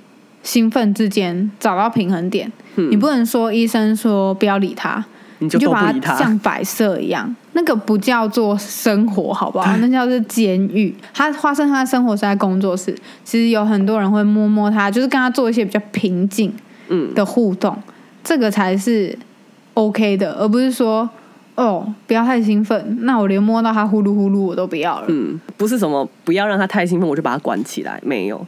兴奋之间找到平衡点。你不能说医生说不要理他，你就把它。像摆设一样，那个不叫做生活，好不好？那叫做监狱。他发生他的生活是在工作室，其实有很多人会摸摸他，就是跟他做一些比较平静嗯，的互动，这个才是 OK 的，而不是说哦不要太兴奋，那我连摸到他呼噜呼噜我都不要了。嗯，不是什么不要让它太兴奋，我就把它关起来，没有，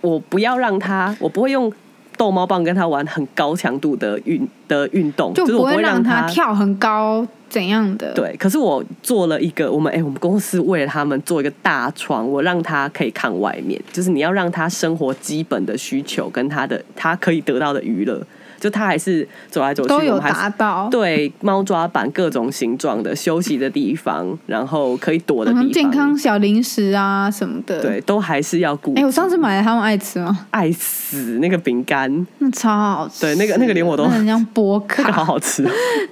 我不要让它，我不会用逗猫棒跟他玩很高强度的运的运动，就是不我会让它他跳很高怎样的。，对，可是我做了一个，我们哎、我们公司为了他们做一个大床，我让他可以看外面，就是你要让他生活基本的需求跟他的他可以得到的娱乐，就它还是走来走去，都有达到。对猫抓板各种形状的休息的地方，然后可以躲的地方，健康小零食啊什么的。对，都还是要顾及。哎、我上次买了他们爱吃吗？爱死那个饼干，那超好吃。对那个那个连我都那很像波那个好，好吃哦，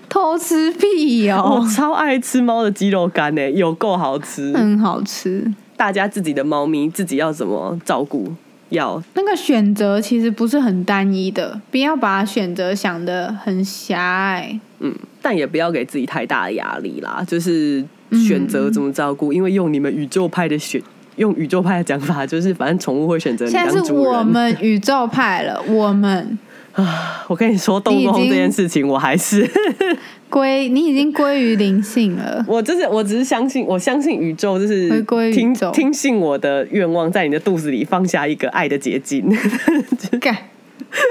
偷吃屁我哦，超爱吃猫的鸡肉干呢，有够好吃。很好吃。大家自己的猫咪自己要怎么照顾？要那个选择其实不是很单一的，不要把选择想的很狭隘。嗯，但也不要给自己太大的压力啦。就是选择怎么照顾，因为用你们宇宙派的选，用宇宙派的讲法，就是反正宠物会选择你现在是。我们宇宙派了，我们啊我跟你说，动物这件事情，我还是 归你已经归于灵性了。我就是我只是相信，我相信宇宙就是回归宇听宙听信我的愿望，在你的肚子里放下一个爱的结晶。干，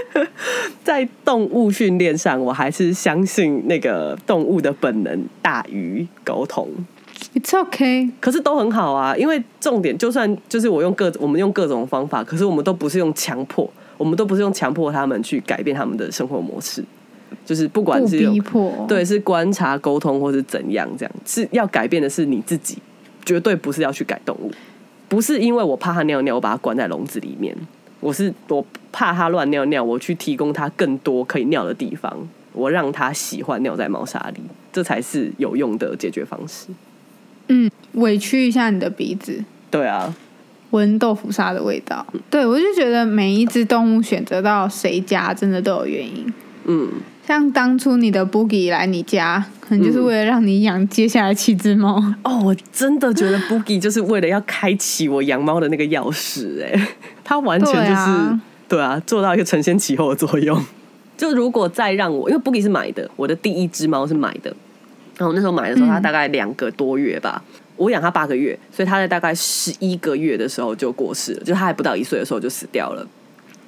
在动物训练上，我还是相信那个动物的本能大于沟通。It's okay。可是都很好啊，因为重点就算就是我用各我们用各种方法，可是我们都不是用强迫，我们都不是用强迫他们去改变他们的生活模式，就是不管是用逼迫，对是观察、沟通或是怎样，这样是要改变的是你自己，绝对不是要去改动物，不是因为我怕它尿尿，我把它关在笼子里面，我是我怕它乱尿尿，我去提供它更多可以尿的地方，我让它喜欢尿在猫砂里，这才是有用的解决方式。嗯，委屈一下你的鼻子，对啊，闻豆腐沙的味道。对我就觉得每一只动物选择到谁家，真的都有原因。嗯。像当初你的 Boogie 来你家，可能就是为了让你养接下来七只猫。哦，我真的觉得 Boogie 就是为了要开启我养猫的那个钥匙，哎，它完全就是对啊对啊，做到一个承先启后的作用。就如果再让我，因为 Boogie 是买的，我的第一只猫是买的，然后那时候买的时候，它大概两个多月吧。我养它八个月，所以它在大概十一个月的时候就过世了，就它还不到一岁的时候就死掉了。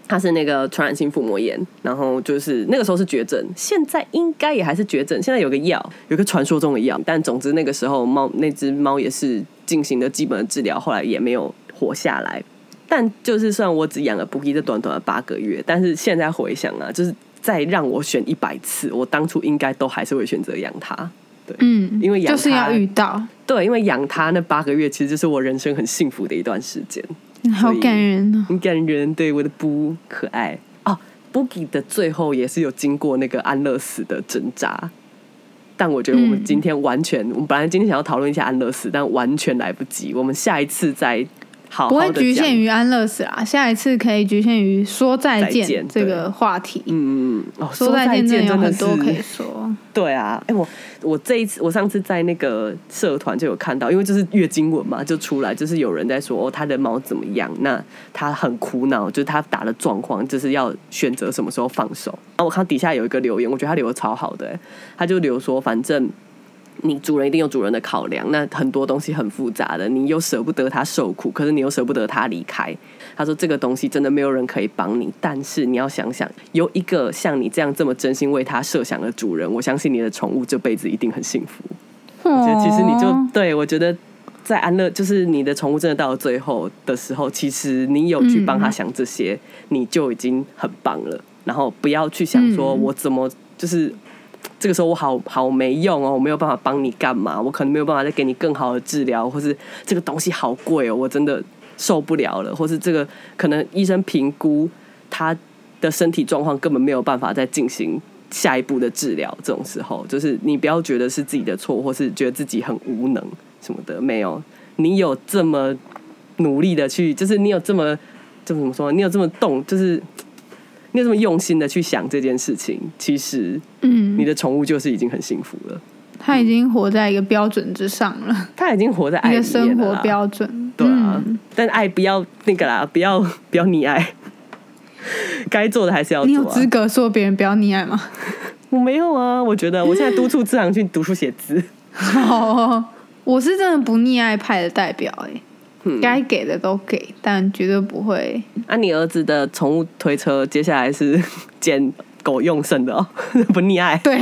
它是那个传染性腹膜炎，然后就是那个时候是绝症，现在应该也还是绝症。现在有个药，有个传说中的药，但总之那个时候猫那只猫也是进行了基本的治疗，后来也没有活下来。但就是算我只养了 Boogie 这短短的八个月，但是现在回想啊，就是再让我选一百次，我当初应该都还是会选择养它。对嗯，因为养就是要它遇到，对，因为养它那八个月，其实就是我人生很幸福的一段时间。好感人哦。很感人，对我的布可爱哦。Boogie 的最后也是有经过那个安乐死的挣扎，但我觉得我们嗯今天完全，我们本来今天想要讨论一下安乐死，但完全来不及。我们下一次再好不会。局限于安乐死啦，下一次可以局限于说再再见见这个话题。嗯嗯嗯，哦，说再再见真的有很多可以是说。对啊，哎、我我这一次我上次在那个社团就有看到，因为就是月经文嘛，就出来就是有人在说哦，他的猫怎么样？那他很苦恼，就是他打的状况，就是要选择什么时候放手。然后我看底下有一个留言，我觉得他留的超好的、哎他就留说，反正。你主人一定有主人的考量，那很多东西很复杂的，你又舍不得它受苦，可是你又舍不得它离开。他说这个东西真的没有人可以帮你，但是你要想想，有一个像你这样这么真心为它设想的主人，我相信你的宠物这辈子一定很幸福。我觉得其实你就哦对我觉得。在安乐，就是你的宠物真的到了最后的时候，其实你有去帮他想这些，你就已经很棒了。然后不要去想说嗯我怎么就是这个时候我好好没用哦，我没有办法帮你干嘛，我可能没有办法再给你更好的治疗，或是这个东西好贵哦，我真的受不了了，或是这个可能医生评估他的身体状况根本没有办法再进行下一步的治疗，这种时候，就是你不要觉得是自己的错，或是觉得自己很无能什么的，没有，你有这么努力的去，就是你有这么，就怎么说？你有这么动，就是你有这么用心的去想这件事情，其实嗯，你的宠物就是已经很幸福了，他已经活在一个标准之上了，它已经活在爱里面一个生活标准。对啊，嗯。但爱不要那个啦，不要不要溺爱，该做的还是要你有。资格说别人不要溺爱吗？我没有啊，我觉得我现在督促志航去读书写字，好 哦，我是真的不溺爱派的代表哎、嗯该给的都给，但绝对不会。啊，你儿子的宠物推车接下来是 捡狗用剩的哦，不溺爱。对，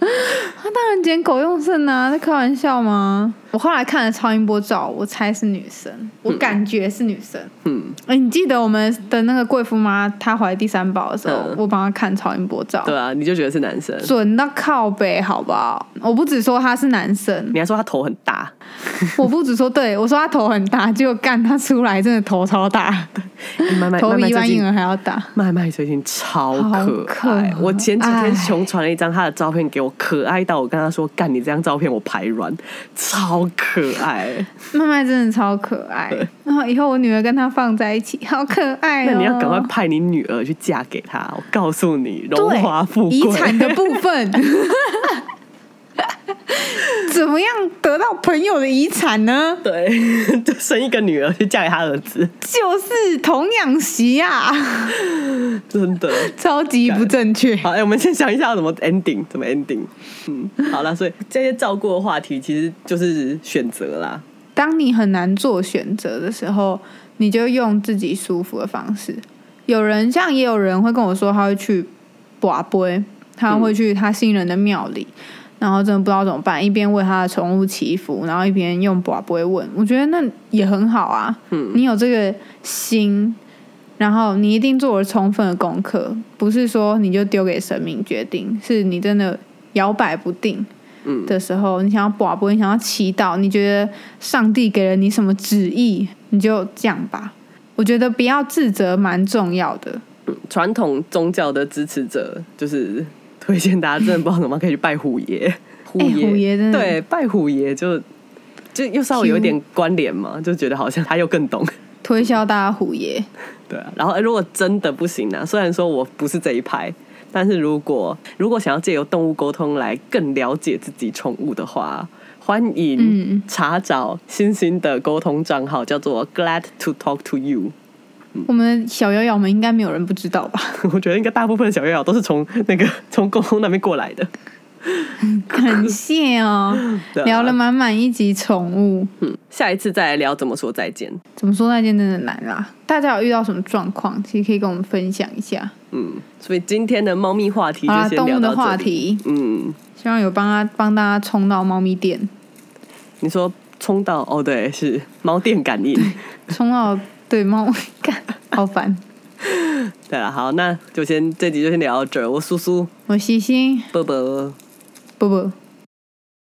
他 当然捡狗用剩啊，在开玩笑吗？我后来看了超音波照，我猜是女生，我感觉是女生。嗯，哎、你记得我们的那个贵妇妈，她怀第三宝的时候，嗯。我帮她看超音波照，对啊，你就觉得是男生，准到靠北，好不好？我不只说他是男生，你还说他头很大，我不只说对我说他头很大，结果干他出来真的头超大，头比一般婴儿还要大。麦麦最近超好可可爱，我前几天爱熊传了一张他的照片给我，可爱到我跟他说：“干，你这张照片我排卵，超可爱。麦麦真的超可爱，然后以后我女儿跟他放在一起，好可爱哦。那你要赶快派你女儿去嫁给他，我告诉你，荣华富贵。遗产的部分，怎么样得到朋友的遗产呢？对，就生一个女儿去嫁给他儿子，就是童养媳啊，真的。超级不正确。好，哎、我们先想一下怎么 ending，怎么 ending。嗯，好了，所以这些照顾的话题其实就是选择啦。当你很难做选择的时候，你就用自己舒服的方式。有人像也有人会跟我说，他会去拔杯，他会去他信任的庙里，然后真的不知道怎么办，一边为他的宠物祈福，然后一边用拔杯问。我觉得那也很好啊，嗯你有这个心，然后你一定做了充分的功课，不是说你就丢给神明决定，是你真的摇摆不定。嗯的时候，你想要广播，你想要祈祷，你觉得上帝给了你什么旨意，你就这样吧。我觉得不要自责蛮重要的。传统宗教的支持者就是推荐大家，真的不知道怎么可以去拜虎爷。虎哎爷，虎爷真的对拜虎爷就就又稍微有一点关联嘛，就觉得好像他又更懂。推销大家虎爷，对啊，然后、呃如果真的不行呢、虽然说我不是这一派，但是如果如果想要借由动物沟通来更了解自己宠物的话，欢迎嗯查找星星的沟通账号，叫做 Glad to Talk to You。我们小瑶瑶们应该没有人不知道吧？我觉得应该大部分的小月瑶都是从那个从公公那边过来的。感谢哦，啊聊了满满一集宠物。嗯，下一次再来聊怎么说再见。怎么说再见真的难啦？大家有遇到什么状况，其实可以跟我们分享一下。嗯，所以今天的猫咪话题就好啦，先动物的。话题，嗯，希望有帮他帮大家冲到猫咪店，你说冲到哦，对，是猫店感应。冲到对猫，干好烦。对了，好，那就先这集就先聊到这儿。我苏苏，我西西，啵啵。不不。